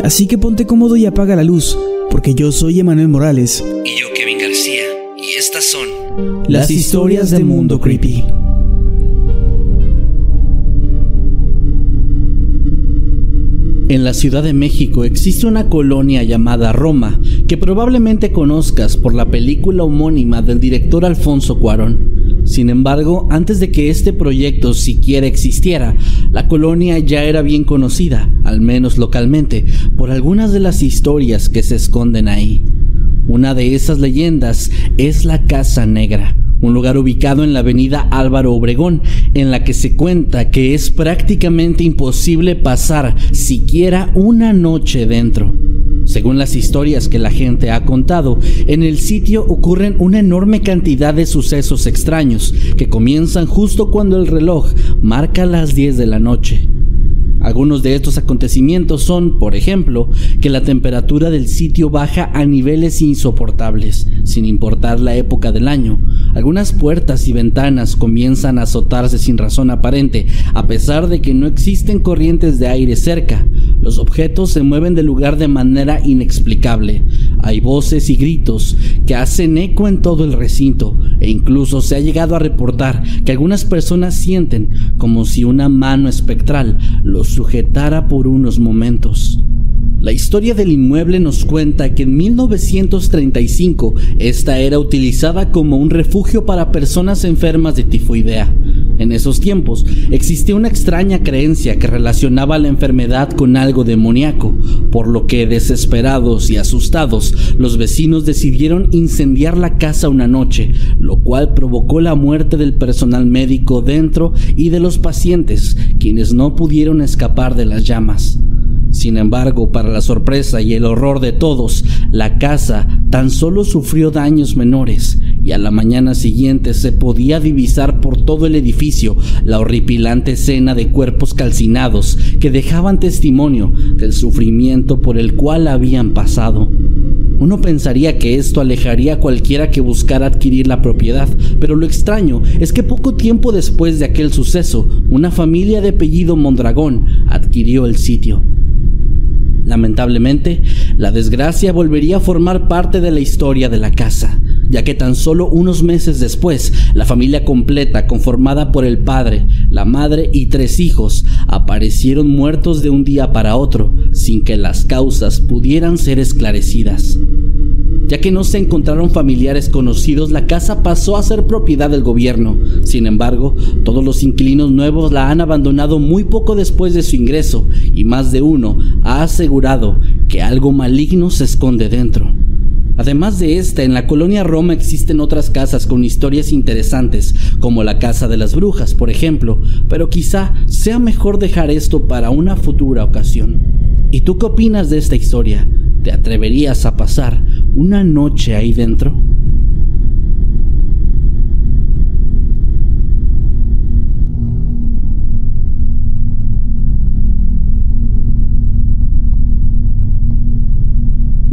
Así que ponte cómodo y apaga la luz, porque yo soy Emanuel Morales. Y yo, Kevin García. Y estas son Las historias del mundo creepy. En la Ciudad de México existe una colonia llamada Roma, que probablemente conozcas por la película homónima del director Alfonso Cuarón. Sin embargo, antes de que este proyecto siquiera existiera, la colonia ya era bien conocida, al menos localmente, por algunas de las historias que se esconden ahí. Una de esas leyendas es la Casa Negra, un lugar ubicado en la avenida Álvaro Obregón, en la que se cuenta que es prácticamente imposible pasar siquiera una noche dentro. Según las historias que la gente ha contado, en el sitio ocurren una enorme cantidad de sucesos extraños que comienzan justo cuando el reloj marca las 10 de la noche. Algunos de estos acontecimientos son, por ejemplo, que la temperatura del sitio baja a niveles insoportables, sin importar la época del año. Algunas puertas y ventanas comienzan a azotarse sin razón aparente, a pesar de que no existen corrientes de aire cerca. Los objetos se mueven del lugar de manera inexplicable. Hay voces y gritos que hacen eco en todo el recinto e incluso se ha llegado a reportar que algunas personas sienten como si una mano espectral los sujetara por unos momentos. La historia del inmueble nos cuenta que en 1935 esta era utilizada como un refugio para personas enfermas de tifoidea. En esos tiempos existía una extraña creencia que relacionaba la enfermedad con algo demoníaco, por lo que desesperados y asustados los vecinos decidieron incendiar la casa una noche, lo cual provocó la muerte del personal médico dentro y de los pacientes, quienes no pudieron escapar de las llamas. Sin embargo, para la sorpresa y el horror de todos, la casa tan solo sufrió daños menores y a la mañana siguiente se podía divisar por todo el edificio la horripilante escena de cuerpos calcinados que dejaban testimonio del sufrimiento por el cual habían pasado. Uno pensaría que esto alejaría a cualquiera que buscara adquirir la propiedad, pero lo extraño es que poco tiempo después de aquel suceso, una familia de apellido Mondragón adquirió el sitio. Lamentablemente, la desgracia volvería a formar parte de la historia de la casa, ya que tan solo unos meses después, la familia completa, conformada por el padre, la madre y tres hijos, aparecieron muertos de un día para otro, sin que las causas pudieran ser esclarecidas. Ya que no se encontraron familiares conocidos, la casa pasó a ser propiedad del gobierno. Sin embargo, todos los inquilinos nuevos la han abandonado muy poco después de su ingreso y más de uno ha asegurado que algo maligno se esconde dentro. Además de esta, en la colonia Roma existen otras casas con historias interesantes, como la Casa de las Brujas, por ejemplo, pero quizá sea mejor dejar esto para una futura ocasión. ¿Y tú qué opinas de esta historia? ¿Te atreverías a pasar una noche ahí dentro?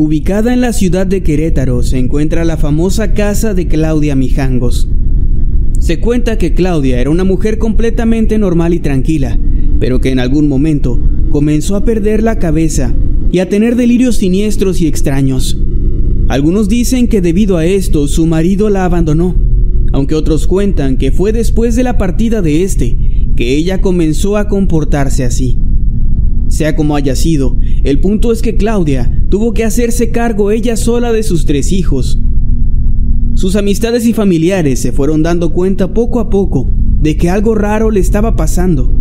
Ubicada en la ciudad de Querétaro se encuentra la famosa casa de Claudia Mijangos. Se cuenta que Claudia era una mujer completamente normal y tranquila, pero que en algún momento comenzó a perder la cabeza y a tener delirios siniestros y extraños. Algunos dicen que debido a esto su marido la abandonó, aunque otros cuentan que fue después de la partida de este que ella comenzó a comportarse así. Sea como haya sido, el punto es que Claudia tuvo que hacerse cargo ella sola de sus tres hijos. Sus amistades y familiares se fueron dando cuenta poco a poco de que algo raro le estaba pasando,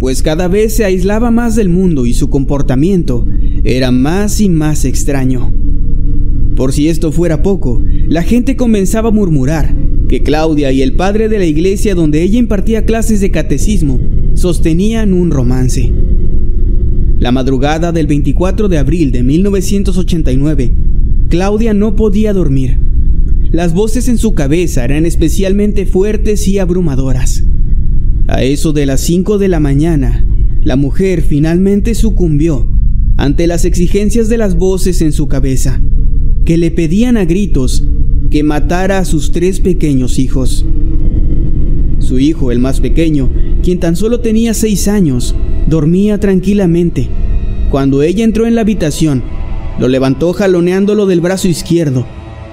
pues cada vez se aislaba más del mundo y su comportamiento era más y más extraño. Por si esto fuera poco, la gente comenzaba a murmurar que Claudia y el padre de la iglesia donde ella impartía clases de catecismo sostenían un romance. La madrugada del 24 de abril de 1989, Claudia no podía dormir. Las voces en su cabeza eran especialmente fuertes y abrumadoras. A eso de las 5 de la mañana, la mujer finalmente sucumbió ante las exigencias de las voces en su cabeza, que le pedían a gritos que matara a sus tres pequeños hijos. Su hijo, el más pequeño, quien tan solo tenía seis años, dormía tranquilamente. Cuando ella entró en la habitación, lo levantó jaloneándolo del brazo izquierdo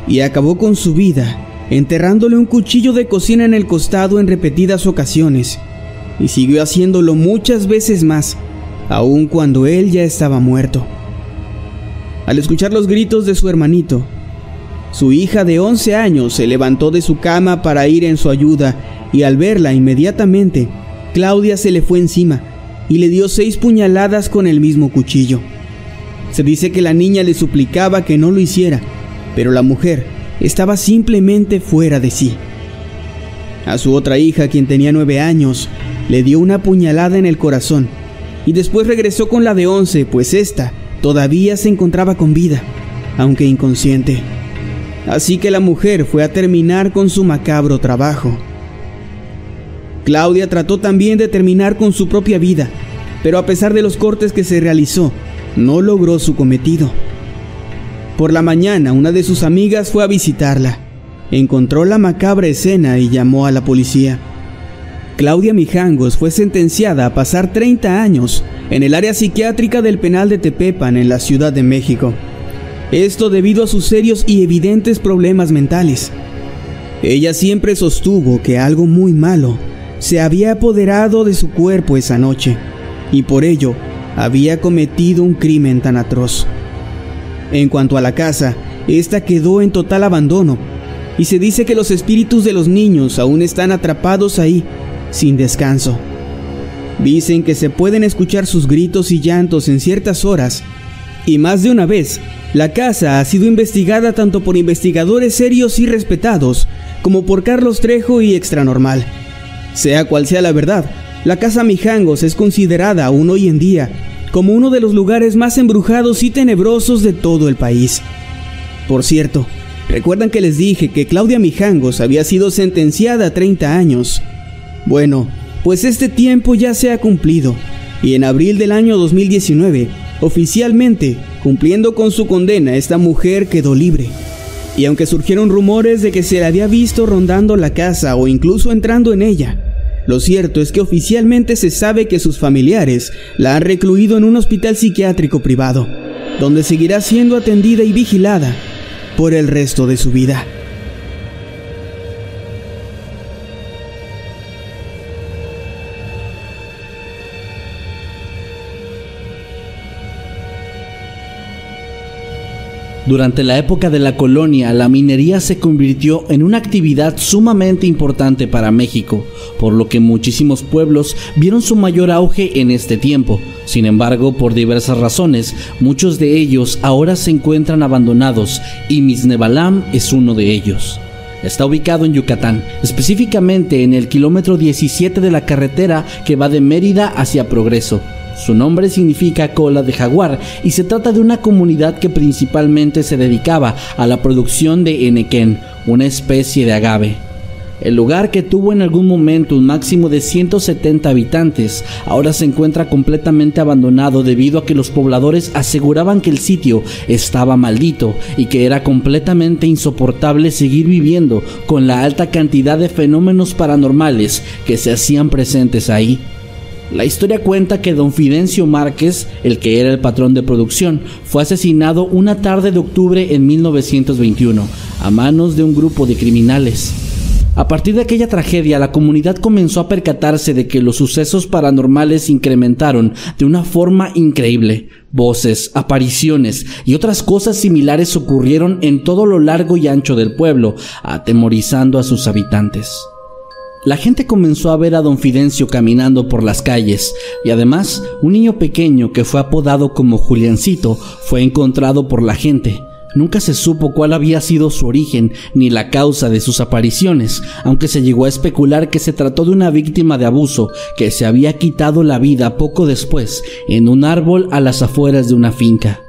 y acabó con su vida, enterrándole un cuchillo de cocina en el costado en repetidas ocasiones, y siguió haciéndolo muchas veces más, aun cuando él ya estaba muerto. Al escuchar los gritos de su hermanito, su hija de 11 años se levantó de su cama para ir en su ayuda y al verla inmediatamente, Claudia se le fue encima y le dio seis puñaladas con el mismo cuchillo. Se dice que la niña le suplicaba que no lo hiciera, pero la mujer estaba simplemente fuera de sí. A su otra hija, quien tenía nueve años, le dio una puñalada en el corazón y después regresó con la de once, pues ésta todavía se encontraba con vida, aunque inconsciente. Así que la mujer fue a terminar con su macabro trabajo. Claudia trató también de terminar con su propia vida, pero a pesar de los cortes que se realizó, no logró su cometido. Por la mañana, una de sus amigas fue a visitarla. Encontró la macabra escena y llamó a la policía. Claudia Mijangos fue sentenciada a pasar 30 años en el área psiquiátrica del penal de Tepepan en la Ciudad de México. Esto debido a sus serios y evidentes problemas mentales. Ella siempre sostuvo que algo muy malo se había apoderado de su cuerpo esa noche y por ello había cometido un crimen tan atroz. En cuanto a la casa, esta quedó en total abandono y se dice que los espíritus de los niños aún están atrapados ahí, sin descanso. Dicen que se pueden escuchar sus gritos y llantos en ciertas horas y más de una vez la casa ha sido investigada tanto por investigadores serios y respetados como por Carlos Trejo y Extranormal. Sea cual sea la verdad, la Casa Mijangos es considerada aún hoy en día como uno de los lugares más embrujados y tenebrosos de todo el país. Por cierto, ¿recuerdan que les dije que Claudia Mijangos había sido sentenciada a 30 años? Bueno, pues este tiempo ya se ha cumplido y en abril del año 2019, oficialmente, cumpliendo con su condena, esta mujer quedó libre. Y aunque surgieron rumores de que se la había visto rondando la casa o incluso entrando en ella, lo cierto es que oficialmente se sabe que sus familiares la han recluido en un hospital psiquiátrico privado, donde seguirá siendo atendida y vigilada por el resto de su vida. Durante la época de la colonia, la minería se convirtió en una actividad sumamente importante para México, por lo que muchísimos pueblos vieron su mayor auge en este tiempo. Sin embargo, por diversas razones, muchos de ellos ahora se encuentran abandonados y Misnebalam es uno de ellos. Está ubicado en Yucatán, específicamente en el kilómetro 17 de la carretera que va de Mérida hacia Progreso. Su nombre significa cola de jaguar y se trata de una comunidad que principalmente se dedicaba a la producción de enequén, una especie de agave. El lugar que tuvo en algún momento un máximo de 170 habitantes ahora se encuentra completamente abandonado debido a que los pobladores aseguraban que el sitio estaba maldito y que era completamente insoportable seguir viviendo con la alta cantidad de fenómenos paranormales que se hacían presentes ahí. La historia cuenta que don Fidencio Márquez, el que era el patrón de producción, fue asesinado una tarde de octubre en 1921 a manos de un grupo de criminales. A partir de aquella tragedia, la comunidad comenzó a percatarse de que los sucesos paranormales incrementaron de una forma increíble. Voces, apariciones y otras cosas similares ocurrieron en todo lo largo y ancho del pueblo, atemorizando a sus habitantes. La gente comenzó a ver a don Fidencio caminando por las calles y además un niño pequeño que fue apodado como Juliancito fue encontrado por la gente. Nunca se supo cuál había sido su origen ni la causa de sus apariciones, aunque se llegó a especular que se trató de una víctima de abuso que se había quitado la vida poco después en un árbol a las afueras de una finca.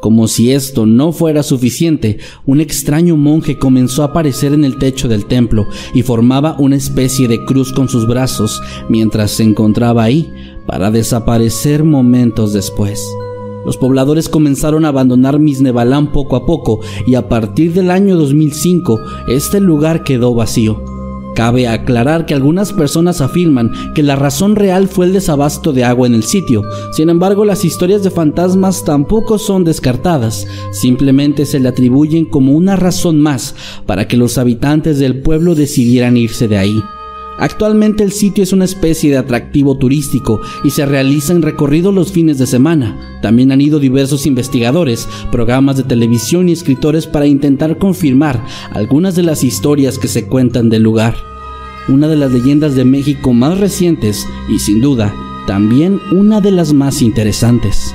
Como si esto no fuera suficiente, un extraño monje comenzó a aparecer en el techo del templo y formaba una especie de cruz con sus brazos mientras se encontraba ahí para desaparecer momentos después. Los pobladores comenzaron a abandonar Misnebalán poco a poco y a partir del año 2005 este lugar quedó vacío. Cabe aclarar que algunas personas afirman que la razón real fue el desabasto de agua en el sitio. Sin embargo, las historias de fantasmas tampoco son descartadas, simplemente se le atribuyen como una razón más para que los habitantes del pueblo decidieran irse de ahí. Actualmente el sitio es una especie de atractivo turístico y se realizan recorridos los fines de semana. También han ido diversos investigadores, programas de televisión y escritores para intentar confirmar algunas de las historias que se cuentan del lugar. Una de las leyendas de México más recientes y sin duda también una de las más interesantes.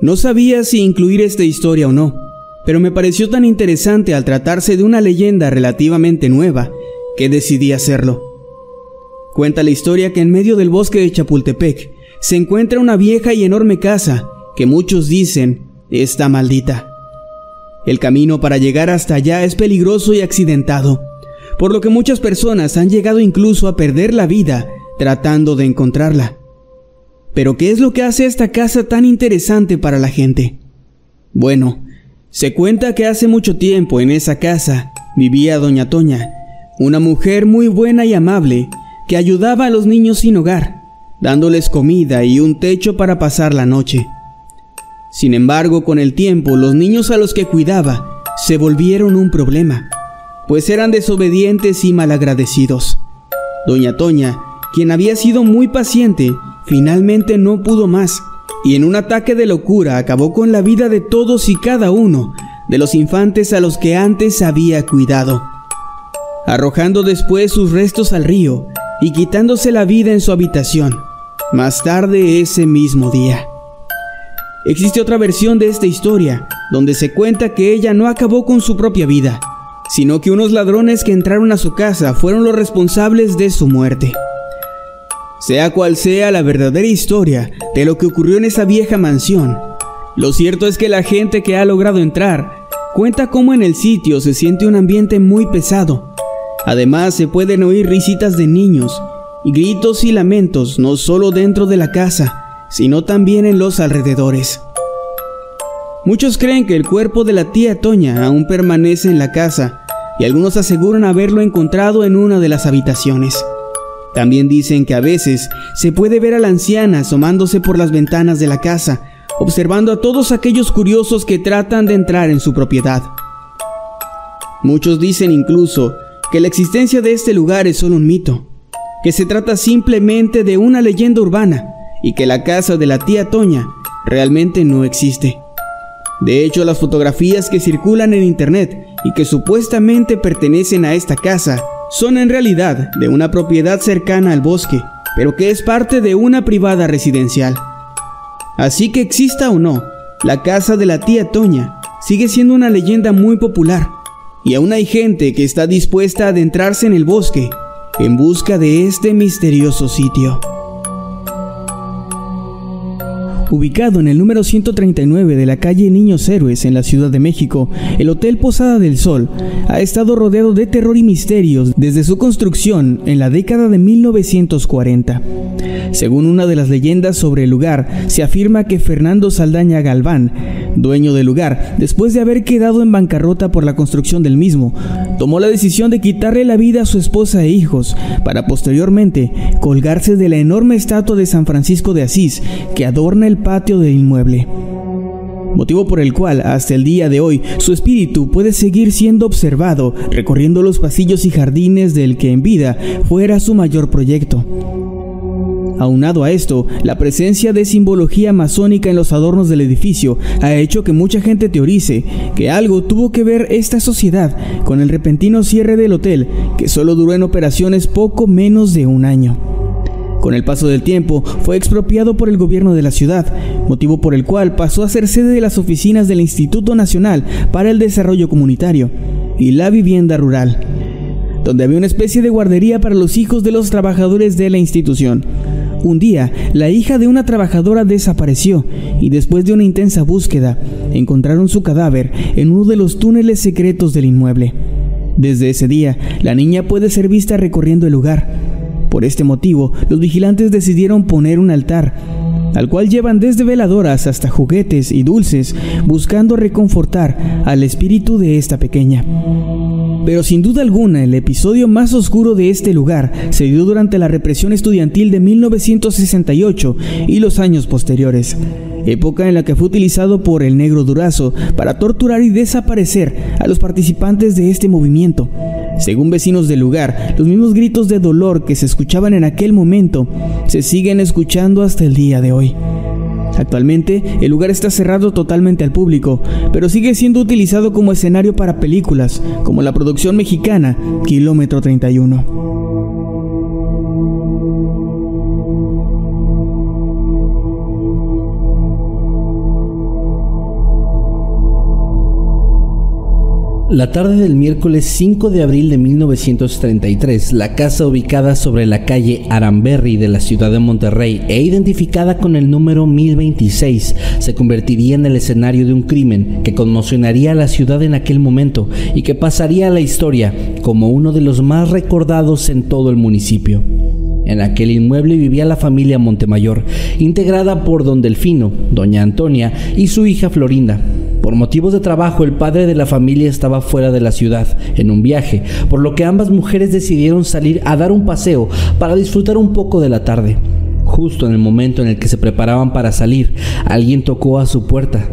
No sabía si incluir esta historia o no, pero me pareció tan interesante al tratarse de una leyenda relativamente nueva que decidí hacerlo. Cuenta la historia que en medio del bosque de Chapultepec se encuentra una vieja y enorme casa que muchos dicen está maldita. El camino para llegar hasta allá es peligroso y accidentado, por lo que muchas personas han llegado incluso a perder la vida tratando de encontrarla. Pero ¿qué es lo que hace esta casa tan interesante para la gente? Bueno, se cuenta que hace mucho tiempo en esa casa vivía doña Toña, una mujer muy buena y amable que ayudaba a los niños sin hogar, dándoles comida y un techo para pasar la noche. Sin embargo, con el tiempo, los niños a los que cuidaba se volvieron un problema, pues eran desobedientes y malagradecidos. Doña Toña, quien había sido muy paciente, finalmente no pudo más, y en un ataque de locura acabó con la vida de todos y cada uno de los infantes a los que antes había cuidado, arrojando después sus restos al río y quitándose la vida en su habitación, más tarde ese mismo día. Existe otra versión de esta historia, donde se cuenta que ella no acabó con su propia vida, sino que unos ladrones que entraron a su casa fueron los responsables de su muerte. Sea cual sea la verdadera historia de lo que ocurrió en esa vieja mansión, lo cierto es que la gente que ha logrado entrar cuenta cómo en el sitio se siente un ambiente muy pesado. Además se pueden oír risitas de niños gritos y lamentos no solo dentro de la casa, sino también en los alrededores. Muchos creen que el cuerpo de la tía Toña aún permanece en la casa y algunos aseguran haberlo encontrado en una de las habitaciones. También dicen que a veces se puede ver a la anciana asomándose por las ventanas de la casa, observando a todos aquellos curiosos que tratan de entrar en su propiedad. Muchos dicen incluso que la existencia de este lugar es solo un mito, que se trata simplemente de una leyenda urbana y que la casa de la tía Toña realmente no existe. De hecho, las fotografías que circulan en internet y que supuestamente pertenecen a esta casa son en realidad de una propiedad cercana al bosque, pero que es parte de una privada residencial. Así que exista o no, la casa de la tía Toña sigue siendo una leyenda muy popular y aún hay gente que está dispuesta a adentrarse en el bosque en busca de este misterioso sitio. Ubicado en el número 139 de la calle Niños Héroes en la Ciudad de México, el Hotel Posada del Sol ha estado rodeado de terror y misterios desde su construcción en la década de 1940. Según una de las leyendas sobre el lugar, se afirma que Fernando Saldaña Galván, dueño del lugar, después de haber quedado en bancarrota por la construcción del mismo, tomó la decisión de quitarle la vida a su esposa e hijos, para posteriormente colgarse de la enorme estatua de San Francisco de Asís que adorna el patio del inmueble. Motivo por el cual hasta el día de hoy su espíritu puede seguir siendo observado recorriendo los pasillos y jardines del que en vida fuera su mayor proyecto. Aunado a esto, la presencia de simbología masónica en los adornos del edificio ha hecho que mucha gente teorice que algo tuvo que ver esta sociedad con el repentino cierre del hotel, que solo duró en operaciones poco menos de un año. Con el paso del tiempo, fue expropiado por el gobierno de la ciudad, motivo por el cual pasó a ser sede de las oficinas del Instituto Nacional para el Desarrollo Comunitario y la Vivienda Rural, donde había una especie de guardería para los hijos de los trabajadores de la institución. Un día, la hija de una trabajadora desapareció y después de una intensa búsqueda, encontraron su cadáver en uno de los túneles secretos del inmueble. Desde ese día, la niña puede ser vista recorriendo el lugar. Por este motivo, los vigilantes decidieron poner un altar, al cual llevan desde veladoras hasta juguetes y dulces, buscando reconfortar al espíritu de esta pequeña. Pero sin duda alguna el episodio más oscuro de este lugar se dio durante la represión estudiantil de 1968 y los años posteriores, época en la que fue utilizado por el negro Durazo para torturar y desaparecer a los participantes de este movimiento. Según vecinos del lugar, los mismos gritos de dolor que se escuchaban en aquel momento se siguen escuchando hasta el día de hoy. Actualmente, el lugar está cerrado totalmente al público, pero sigue siendo utilizado como escenario para películas, como la producción mexicana Kilómetro 31. La tarde del miércoles 5 de abril de 1933, la casa ubicada sobre la calle Aramberry de la ciudad de Monterrey e identificada con el número 1026 se convertiría en el escenario de un crimen que conmocionaría a la ciudad en aquel momento y que pasaría a la historia como uno de los más recordados en todo el municipio. En aquel inmueble vivía la familia Montemayor, integrada por don Delfino, doña Antonia y su hija Florinda, por motivos de trabajo, el padre de la familia estaba fuera de la ciudad, en un viaje, por lo que ambas mujeres decidieron salir a dar un paseo para disfrutar un poco de la tarde. Justo en el momento en el que se preparaban para salir, alguien tocó a su puerta.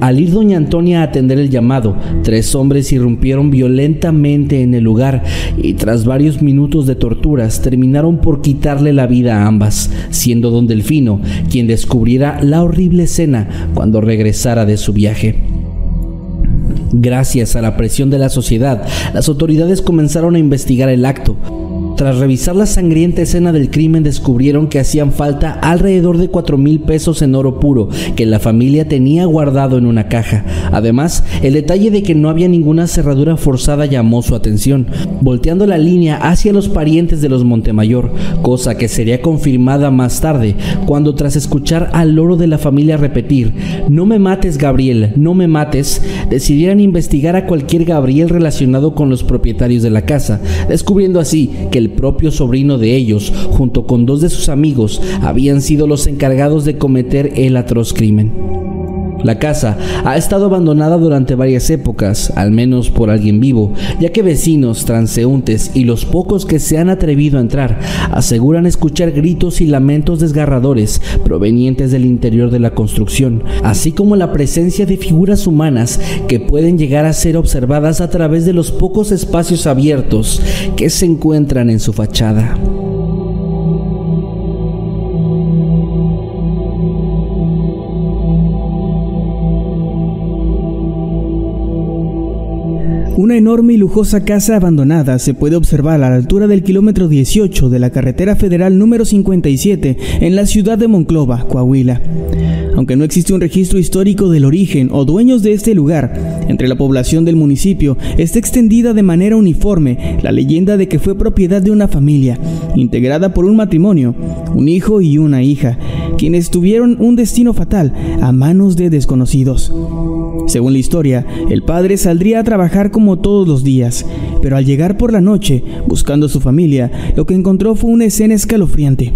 Al ir doña Antonia a atender el llamado, tres hombres irrumpieron violentamente en el lugar y tras varios minutos de torturas terminaron por quitarle la vida a ambas, siendo don Delfino quien descubriera la horrible escena cuando regresara de su viaje. Gracias a la presión de la sociedad, las autoridades comenzaron a investigar el acto, tras revisar la sangrienta escena del crimen descubrieron que hacían falta alrededor de 4 mil pesos en oro puro que la familia tenía guardado en una caja. Además, el detalle de que no había ninguna cerradura forzada llamó su atención, volteando la línea hacia los parientes de los Montemayor, cosa que sería confirmada más tarde, cuando tras escuchar al loro de la familia repetir, no me mates Gabriel, no me mates, decidieran investigar a cualquier Gabriel relacionado con los propietarios de la casa, descubriendo así que el propio sobrino de ellos, junto con dos de sus amigos, habían sido los encargados de cometer el atroz crimen. La casa ha estado abandonada durante varias épocas, al menos por alguien vivo, ya que vecinos, transeúntes y los pocos que se han atrevido a entrar aseguran escuchar gritos y lamentos desgarradores provenientes del interior de la construcción, así como la presencia de figuras humanas que pueden llegar a ser observadas a través de los pocos espacios abiertos que se encuentran en su fachada. Una enorme y lujosa casa abandonada se puede observar a la altura del kilómetro 18 de la carretera federal número 57 en la ciudad de Monclova, Coahuila. Aunque no existe un registro histórico del origen o dueños de este lugar, entre la población del municipio está extendida de manera uniforme la leyenda de que fue propiedad de una familia, integrada por un matrimonio, un hijo y una hija, quienes tuvieron un destino fatal a manos de desconocidos. Según la historia, el padre saldría a trabajar como todos los días, pero al llegar por la noche, buscando a su familia, lo que encontró fue una escena escalofriante.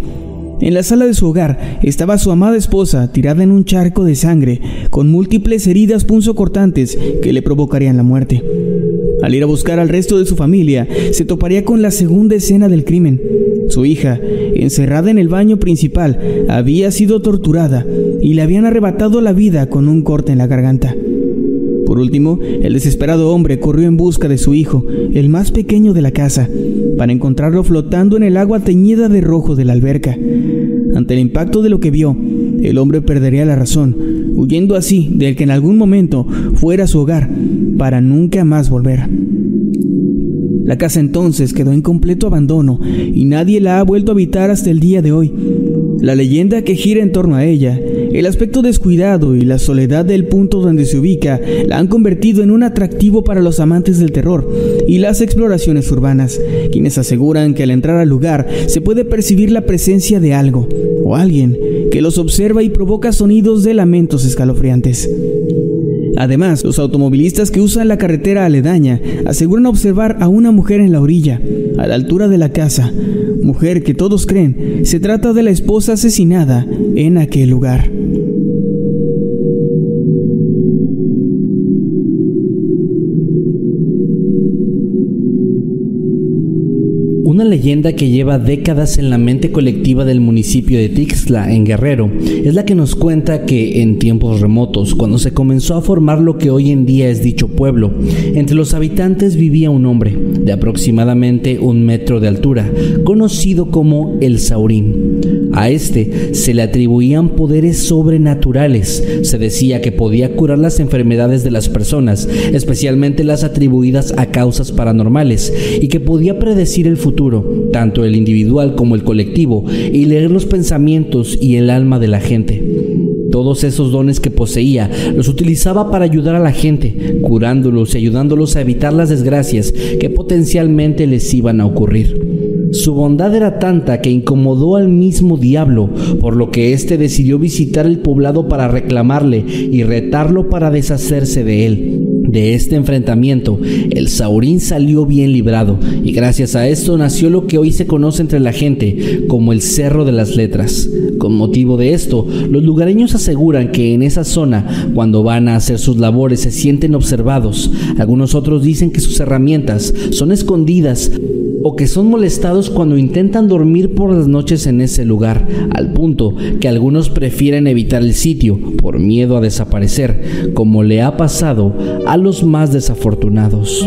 En la sala de su hogar estaba su amada esposa tirada en un charco de sangre, con múltiples heridas punzocortantes que le provocarían la muerte. Al ir a buscar al resto de su familia, se toparía con la segunda escena del crimen. Su hija, encerrada en el baño principal, había sido torturada y le habían arrebatado la vida con un corte en la garganta. Por último, el desesperado hombre corrió en busca de su hijo, el más pequeño de la casa, para encontrarlo flotando en el agua teñida de rojo de la alberca. Ante el impacto de lo que vio, el hombre perdería la razón, huyendo así del que en algún momento fuera su hogar, para nunca más volver. La casa entonces quedó en completo abandono y nadie la ha vuelto a habitar hasta el día de hoy. La leyenda que gira en torno a ella, el aspecto descuidado y la soledad del punto donde se ubica la han convertido en un atractivo para los amantes del terror y las exploraciones urbanas, quienes aseguran que al entrar al lugar se puede percibir la presencia de algo o alguien que los observa y provoca sonidos de lamentos escalofriantes. Además, los automovilistas que usan la carretera aledaña aseguran observar a una mujer en la orilla, a la altura de la casa, mujer que todos creen se trata de la esposa asesinada en aquel lugar. Una leyenda que lleva décadas en la mente colectiva del municipio de Tixla, en Guerrero, es la que nos cuenta que en tiempos remotos, cuando se comenzó a formar lo que hoy en día es dicho pueblo, entre los habitantes vivía un hombre de aproximadamente un metro de altura, conocido como el Saurín. A este se le atribuían poderes sobrenaturales. Se decía que podía curar las enfermedades de las personas, especialmente las atribuidas a causas paranormales, y que podía predecir el futuro, tanto el individual como el colectivo, y leer los pensamientos y el alma de la gente. Todos esos dones que poseía los utilizaba para ayudar a la gente, curándolos y ayudándolos a evitar las desgracias que potencialmente les iban a ocurrir. Su bondad era tanta que incomodó al mismo diablo, por lo que éste decidió visitar el poblado para reclamarle y retarlo para deshacerse de él. De este enfrentamiento, el Saurín salió bien librado y gracias a esto nació lo que hoy se conoce entre la gente como el Cerro de las Letras. Con motivo de esto, los lugareños aseguran que en esa zona, cuando van a hacer sus labores, se sienten observados. Algunos otros dicen que sus herramientas son escondidas o que son molestados cuando intentan dormir por las noches en ese lugar, al punto que algunos prefieren evitar el sitio por miedo a desaparecer, como le ha pasado a los más desafortunados.